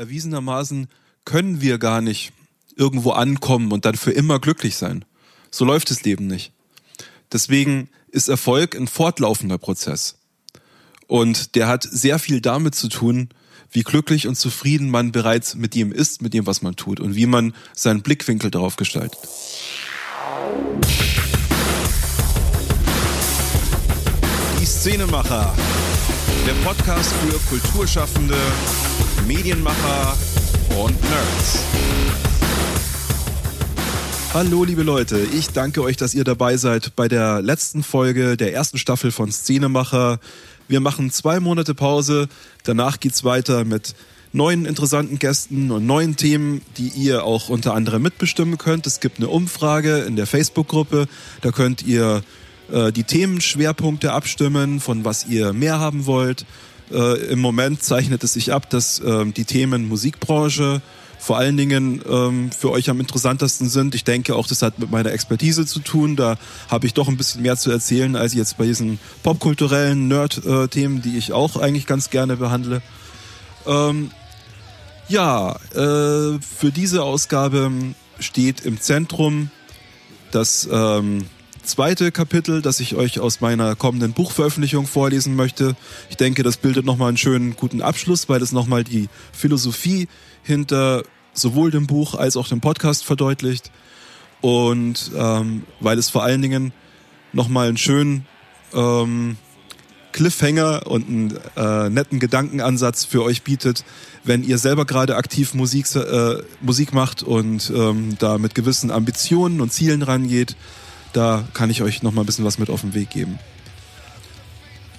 erwiesenermaßen können wir gar nicht irgendwo ankommen und dann für immer glücklich sein. So läuft das Leben nicht. Deswegen ist Erfolg ein fortlaufender Prozess. Und der hat sehr viel damit zu tun, wie glücklich und zufrieden man bereits mit dem ist, mit dem, was man tut und wie man seinen Blickwinkel darauf gestaltet. Die Szenemacher. Der Podcast für Kulturschaffende, Medienmacher und Nerds. Hallo liebe Leute, ich danke euch, dass ihr dabei seid bei der letzten Folge der ersten Staffel von Szenemacher. Wir machen zwei Monate Pause, danach geht's weiter mit neuen interessanten Gästen und neuen Themen, die ihr auch unter anderem mitbestimmen könnt. Es gibt eine Umfrage in der Facebook-Gruppe, da könnt ihr äh, die Themenschwerpunkte abstimmen, von was ihr mehr haben wollt. Äh, Im Moment zeichnet es sich ab, dass äh, die Themen Musikbranche, vor allen Dingen ähm, für euch am interessantesten sind. Ich denke auch, das hat mit meiner Expertise zu tun. Da habe ich doch ein bisschen mehr zu erzählen als jetzt bei diesen popkulturellen Nerd-Themen, die ich auch eigentlich ganz gerne behandle. Ähm, ja, äh, für diese Ausgabe steht im Zentrum das ähm, zweite Kapitel, das ich euch aus meiner kommenden Buchveröffentlichung vorlesen möchte. Ich denke, das bildet nochmal einen schönen, guten Abschluss, weil es nochmal die Philosophie hinter sowohl dem Buch als auch dem Podcast verdeutlicht und ähm, weil es vor allen Dingen nochmal einen schönen ähm, Cliffhanger und einen äh, netten Gedankenansatz für euch bietet, wenn ihr selber gerade aktiv Musik, äh, Musik macht und ähm, da mit gewissen Ambitionen und Zielen rangeht. Da kann ich euch nochmal ein bisschen was mit auf den Weg geben.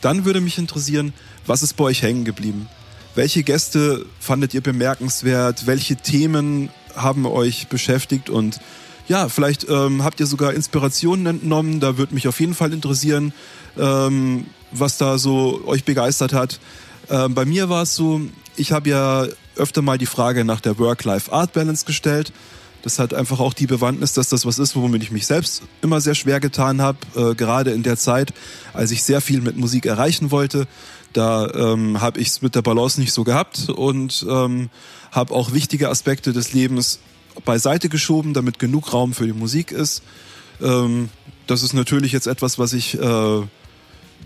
Dann würde mich interessieren, was ist bei euch hängen geblieben? Welche Gäste fandet ihr bemerkenswert? Welche Themen haben euch beschäftigt? Und ja, vielleicht ähm, habt ihr sogar Inspirationen entnommen. Da würde mich auf jeden Fall interessieren, ähm, was da so euch begeistert hat. Ähm, bei mir war es so, ich habe ja öfter mal die Frage nach der Work-Life-Art-Balance gestellt. Das hat einfach auch die Bewandtnis, dass das was ist, womit ich mich selbst immer sehr schwer getan habe, äh, gerade in der Zeit, als ich sehr viel mit Musik erreichen wollte. Da ähm, habe ich es mit der Balance nicht so gehabt und ähm, habe auch wichtige Aspekte des Lebens beiseite geschoben, damit genug Raum für die Musik ist. Ähm, das ist natürlich jetzt etwas, was ich, äh,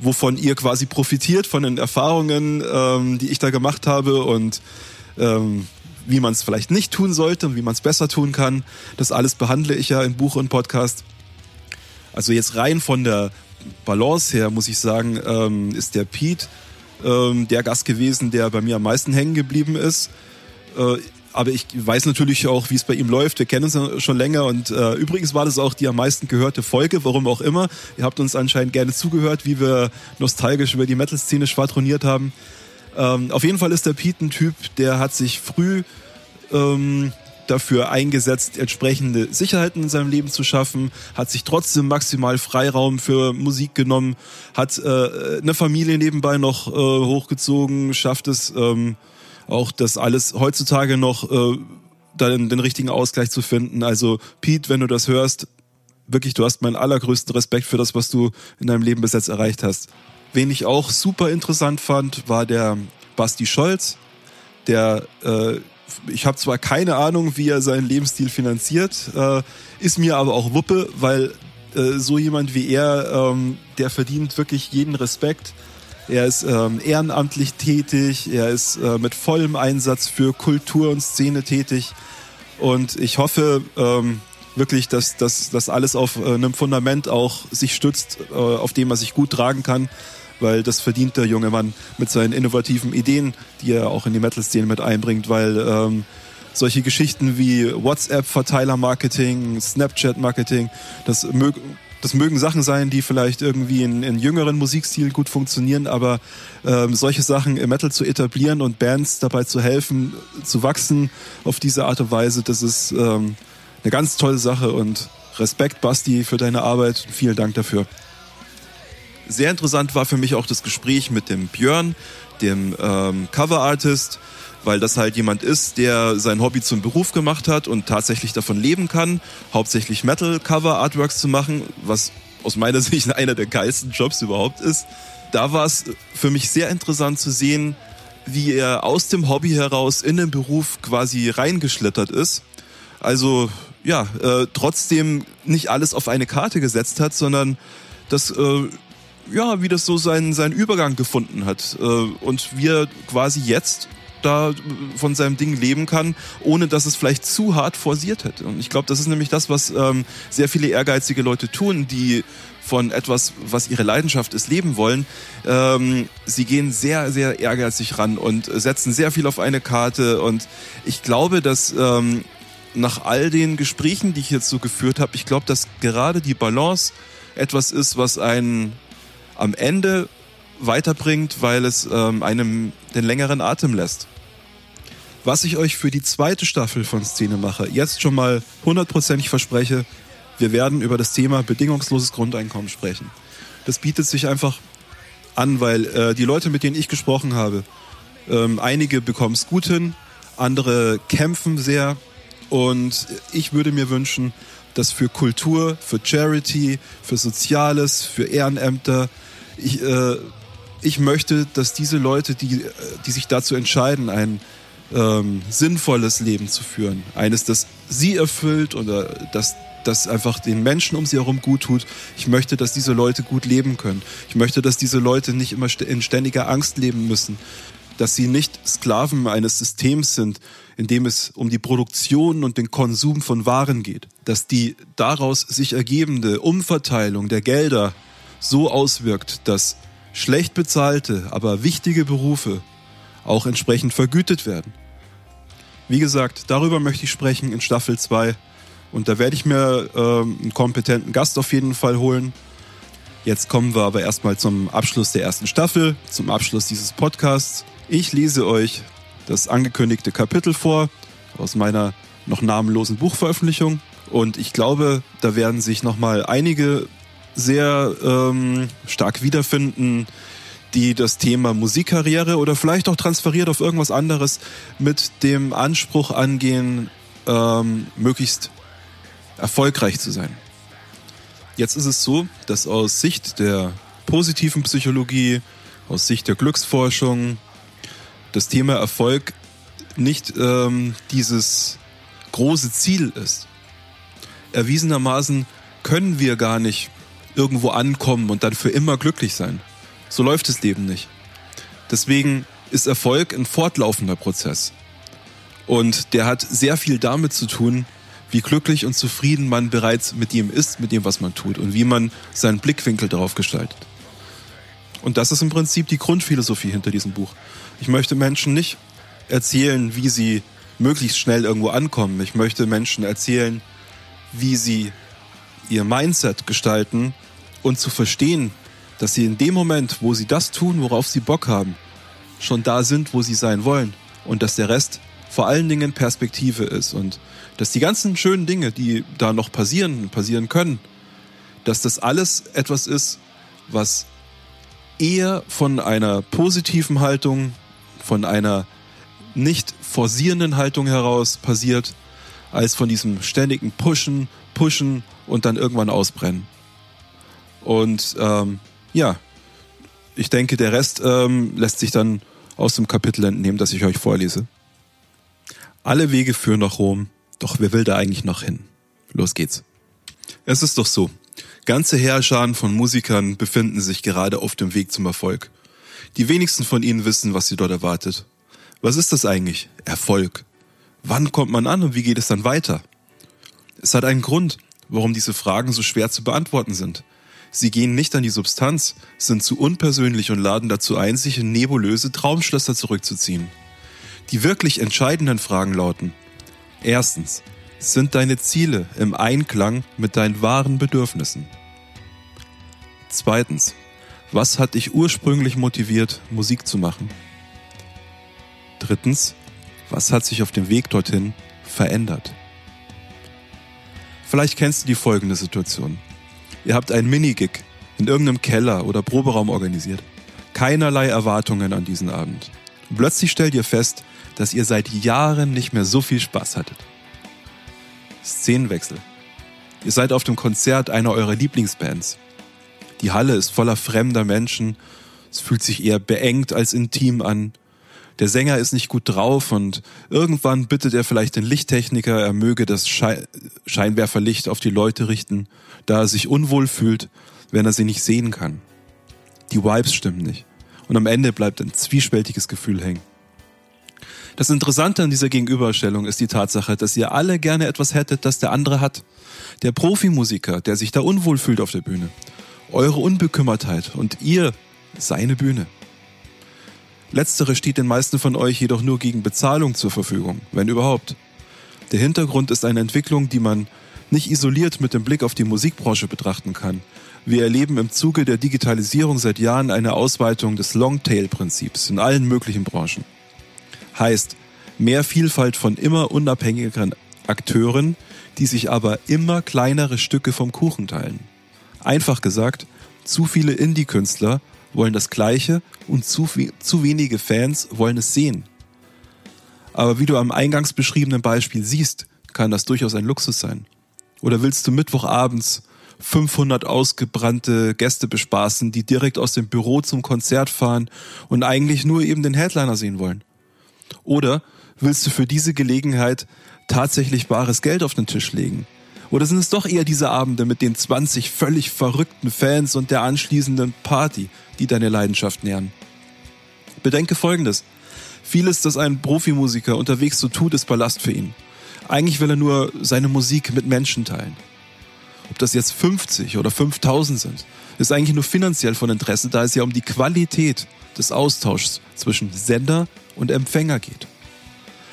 wovon ihr quasi profitiert, von den Erfahrungen, ähm, die ich da gemacht habe und ähm, wie man es vielleicht nicht tun sollte und wie man es besser tun kann. Das alles behandle ich ja in Buch und Podcast. Also jetzt rein von der Balance her, muss ich sagen, ähm, ist der Pete ähm, der Gast gewesen, der bei mir am meisten hängen geblieben ist. Äh, aber ich weiß natürlich auch, wie es bei ihm läuft. Wir kennen uns schon länger und äh, übrigens war das auch die am meisten gehörte Folge, warum auch immer. Ihr habt uns anscheinend gerne zugehört, wie wir nostalgisch über die Metal-Szene schwadroniert haben. Ähm, auf jeden Fall ist der Pete ein Typ, der hat sich früh ähm, dafür eingesetzt, entsprechende Sicherheiten in seinem Leben zu schaffen, hat sich trotzdem maximal Freiraum für Musik genommen, hat äh, eine Familie nebenbei noch äh, hochgezogen, schafft es ähm, auch, das alles heutzutage noch äh, dann den richtigen Ausgleich zu finden. Also Pete, wenn du das hörst, wirklich, du hast meinen allergrößten Respekt für das, was du in deinem Leben bis jetzt erreicht hast. Wen ich auch super interessant fand, war der Basti Scholz, der äh, ich habe zwar keine Ahnung, wie er seinen Lebensstil finanziert, äh, ist mir aber auch Wuppe, weil äh, so jemand wie er, ähm, der verdient wirklich jeden Respekt. Er ist ähm, ehrenamtlich tätig, er ist äh, mit vollem Einsatz für Kultur und Szene tätig. Und ich hoffe ähm, wirklich, dass das alles auf äh, einem Fundament auch sich stützt, äh, auf dem er sich gut tragen kann weil das verdient der junge Mann mit seinen innovativen Ideen, die er auch in die Metal-Szene mit einbringt, weil ähm, solche Geschichten wie WhatsApp-Verteiler-Marketing, Snapchat-Marketing, das mögen das mögen Sachen sein, die vielleicht irgendwie in, in jüngeren Musikstilen gut funktionieren, aber ähm, solche Sachen im Metal zu etablieren und Bands dabei zu helfen, zu wachsen auf diese Art und Weise, das ist ähm, eine ganz tolle Sache und Respekt, Basti, für deine Arbeit. Vielen Dank dafür. Sehr interessant war für mich auch das Gespräch mit dem Björn, dem ähm, Cover-Artist, weil das halt jemand ist, der sein Hobby zum Beruf gemacht hat und tatsächlich davon leben kann, hauptsächlich Metal-Cover-Artworks zu machen, was aus meiner Sicht einer der geilsten Jobs überhaupt ist. Da war es für mich sehr interessant zu sehen, wie er aus dem Hobby heraus in den Beruf quasi reingeschlittert ist. Also ja, äh, trotzdem nicht alles auf eine Karte gesetzt hat, sondern das äh, ja, wie das so seinen, seinen Übergang gefunden hat. Äh, und wir quasi jetzt da von seinem Ding leben kann, ohne dass es vielleicht zu hart forciert hätte. Und ich glaube, das ist nämlich das, was ähm, sehr viele ehrgeizige Leute tun, die von etwas, was ihre Leidenschaft ist, leben wollen. Ähm, sie gehen sehr, sehr ehrgeizig ran und setzen sehr viel auf eine Karte. Und ich glaube, dass ähm, nach all den Gesprächen, die ich jetzt so geführt habe, ich glaube, dass gerade die Balance etwas ist, was einen am Ende weiterbringt, weil es ähm, einem den längeren Atem lässt. Was ich euch für die zweite Staffel von Szenemacher jetzt schon mal hundertprozentig verspreche, wir werden über das Thema bedingungsloses Grundeinkommen sprechen. Das bietet sich einfach an, weil äh, die Leute, mit denen ich gesprochen habe, ähm, einige bekommen es gut hin, andere kämpfen sehr und ich würde mir wünschen, dass für Kultur, für Charity, für Soziales, für Ehrenämter, ich, äh, ich möchte, dass diese Leute, die, äh, die sich dazu entscheiden, ein ähm, sinnvolles Leben zu führen, eines, das sie erfüllt oder das, das einfach den Menschen um sie herum gut tut. Ich möchte, dass diese Leute gut leben können. Ich möchte, dass diese Leute nicht immer in ständiger Angst leben müssen, dass sie nicht Sklaven eines Systems sind, in dem es um die Produktion und den Konsum von Waren geht, dass die daraus sich ergebende Umverteilung der Gelder so auswirkt, dass schlecht bezahlte, aber wichtige Berufe auch entsprechend vergütet werden. Wie gesagt, darüber möchte ich sprechen in Staffel 2 und da werde ich mir äh, einen kompetenten Gast auf jeden Fall holen. Jetzt kommen wir aber erstmal zum Abschluss der ersten Staffel, zum Abschluss dieses Podcasts. Ich lese euch das angekündigte Kapitel vor aus meiner noch namenlosen Buchveröffentlichung und ich glaube, da werden sich nochmal einige sehr ähm, stark wiederfinden, die das Thema Musikkarriere oder vielleicht auch transferiert auf irgendwas anderes mit dem Anspruch angehen, ähm, möglichst erfolgreich zu sein. Jetzt ist es so, dass aus Sicht der positiven Psychologie, aus Sicht der Glücksforschung, das Thema Erfolg nicht ähm, dieses große Ziel ist. Erwiesenermaßen können wir gar nicht irgendwo ankommen und dann für immer glücklich sein. So läuft das Leben nicht. Deswegen ist Erfolg ein fortlaufender Prozess. Und der hat sehr viel damit zu tun, wie glücklich und zufrieden man bereits mit dem ist, mit dem, was man tut und wie man seinen Blickwinkel darauf gestaltet. Und das ist im Prinzip die Grundphilosophie hinter diesem Buch. Ich möchte Menschen nicht erzählen, wie sie möglichst schnell irgendwo ankommen. Ich möchte Menschen erzählen, wie sie ihr Mindset gestalten und zu verstehen, dass sie in dem Moment, wo sie das tun, worauf sie Bock haben, schon da sind, wo sie sein wollen. Und dass der Rest vor allen Dingen Perspektive ist. Und dass die ganzen schönen Dinge, die da noch passieren, passieren können, dass das alles etwas ist, was eher von einer positiven Haltung, von einer nicht forcierenden Haltung heraus passiert, als von diesem ständigen Pushen, Pushen und dann irgendwann ausbrennen. Und ähm, ja, ich denke, der Rest ähm, lässt sich dann aus dem Kapitel entnehmen, das ich euch vorlese. Alle Wege führen nach Rom, doch wer will da eigentlich noch hin? Los geht's. Es ist doch so. Ganze Heerscharen von Musikern befinden sich gerade auf dem Weg zum Erfolg. Die wenigsten von ihnen wissen, was sie dort erwartet. Was ist das eigentlich? Erfolg. Wann kommt man an und wie geht es dann weiter? Es hat einen Grund, warum diese Fragen so schwer zu beantworten sind. Sie gehen nicht an die Substanz, sind zu unpersönlich und laden dazu ein, sich in nebulöse Traumschlösser zurückzuziehen. Die wirklich entscheidenden Fragen lauten. Erstens, sind deine Ziele im Einklang mit deinen wahren Bedürfnissen? Zweitens, was hat dich ursprünglich motiviert, Musik zu machen? Drittens, was hat sich auf dem Weg dorthin verändert? Vielleicht kennst du die folgende Situation. Ihr habt einen Minigig in irgendeinem Keller oder Proberaum organisiert. Keinerlei Erwartungen an diesen Abend. Und plötzlich stellt ihr fest, dass ihr seit Jahren nicht mehr so viel Spaß hattet. Szenenwechsel. Ihr seid auf dem Konzert einer eurer Lieblingsbands. Die Halle ist voller fremder Menschen. Es fühlt sich eher beengt als intim an. Der Sänger ist nicht gut drauf und irgendwann bittet er vielleicht den Lichttechniker, er möge das Scheinwerferlicht auf die Leute richten, da er sich unwohl fühlt, wenn er sie nicht sehen kann. Die Vibes stimmen nicht. Und am Ende bleibt ein zwiespältiges Gefühl hängen. Das Interessante an dieser Gegenüberstellung ist die Tatsache, dass ihr alle gerne etwas hättet, das der andere hat. Der Profimusiker, der sich da unwohl fühlt auf der Bühne. Eure Unbekümmertheit und ihr seine Bühne. Letztere steht den meisten von euch jedoch nur gegen Bezahlung zur Verfügung, wenn überhaupt. Der Hintergrund ist eine Entwicklung, die man nicht isoliert mit dem Blick auf die Musikbranche betrachten kann. Wir erleben im Zuge der Digitalisierung seit Jahren eine Ausweitung des Longtail-Prinzips in allen möglichen Branchen. Heißt, mehr Vielfalt von immer unabhängigeren Akteuren, die sich aber immer kleinere Stücke vom Kuchen teilen. Einfach gesagt, zu viele Indie-Künstler wollen das Gleiche und zu, zu wenige Fans wollen es sehen. Aber wie du am eingangs beschriebenen Beispiel siehst, kann das durchaus ein Luxus sein. Oder willst du Mittwochabends 500 ausgebrannte Gäste bespaßen, die direkt aus dem Büro zum Konzert fahren und eigentlich nur eben den Headliner sehen wollen? Oder willst du für diese Gelegenheit tatsächlich bares Geld auf den Tisch legen? Oder sind es doch eher diese Abende mit den 20 völlig verrückten Fans und der anschließenden Party, die deine Leidenschaft nähern? Bedenke Folgendes. Vieles, das ein Profimusiker unterwegs so tut, ist Ballast für ihn. Eigentlich will er nur seine Musik mit Menschen teilen. Ob das jetzt 50 oder 5000 sind, ist eigentlich nur finanziell von Interesse, da es ja um die Qualität des Austauschs zwischen Sender und Empfänger geht.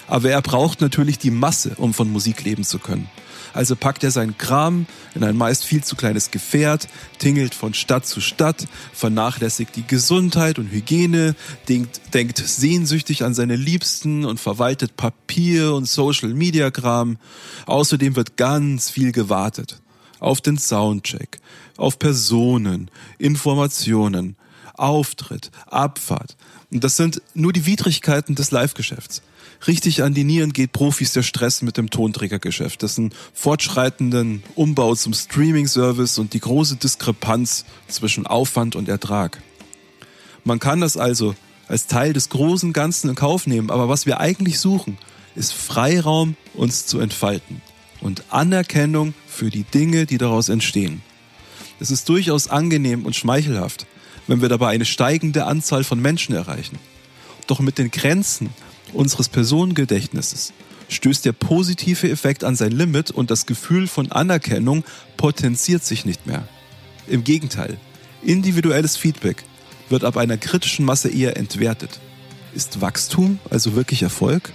Aber er braucht natürlich die Masse, um von Musik leben zu können. Also packt er seinen Kram in ein meist viel zu kleines Gefährt, tingelt von Stadt zu Stadt, vernachlässigt die Gesundheit und Hygiene, denkt, denkt sehnsüchtig an seine Liebsten und verwaltet Papier und Social Media Kram. Außerdem wird ganz viel gewartet. Auf den Soundcheck, auf Personen, Informationen, Auftritt, Abfahrt. Und das sind nur die Widrigkeiten des Live-Geschäfts richtig an die Nieren geht Profis der Stress mit dem Tonträgergeschäft, dessen fortschreitenden Umbau zum Streaming-Service und die große Diskrepanz zwischen Aufwand und Ertrag. Man kann das also als Teil des großen Ganzen in Kauf nehmen, aber was wir eigentlich suchen, ist Freiraum, uns zu entfalten und Anerkennung für die Dinge, die daraus entstehen. Es ist durchaus angenehm und schmeichelhaft, wenn wir dabei eine steigende Anzahl von Menschen erreichen. Doch mit den Grenzen unseres Personengedächtnisses stößt der positive Effekt an sein Limit und das Gefühl von Anerkennung potenziert sich nicht mehr. Im Gegenteil, individuelles Feedback wird ab einer kritischen Masse eher entwertet. Ist Wachstum also wirklich Erfolg?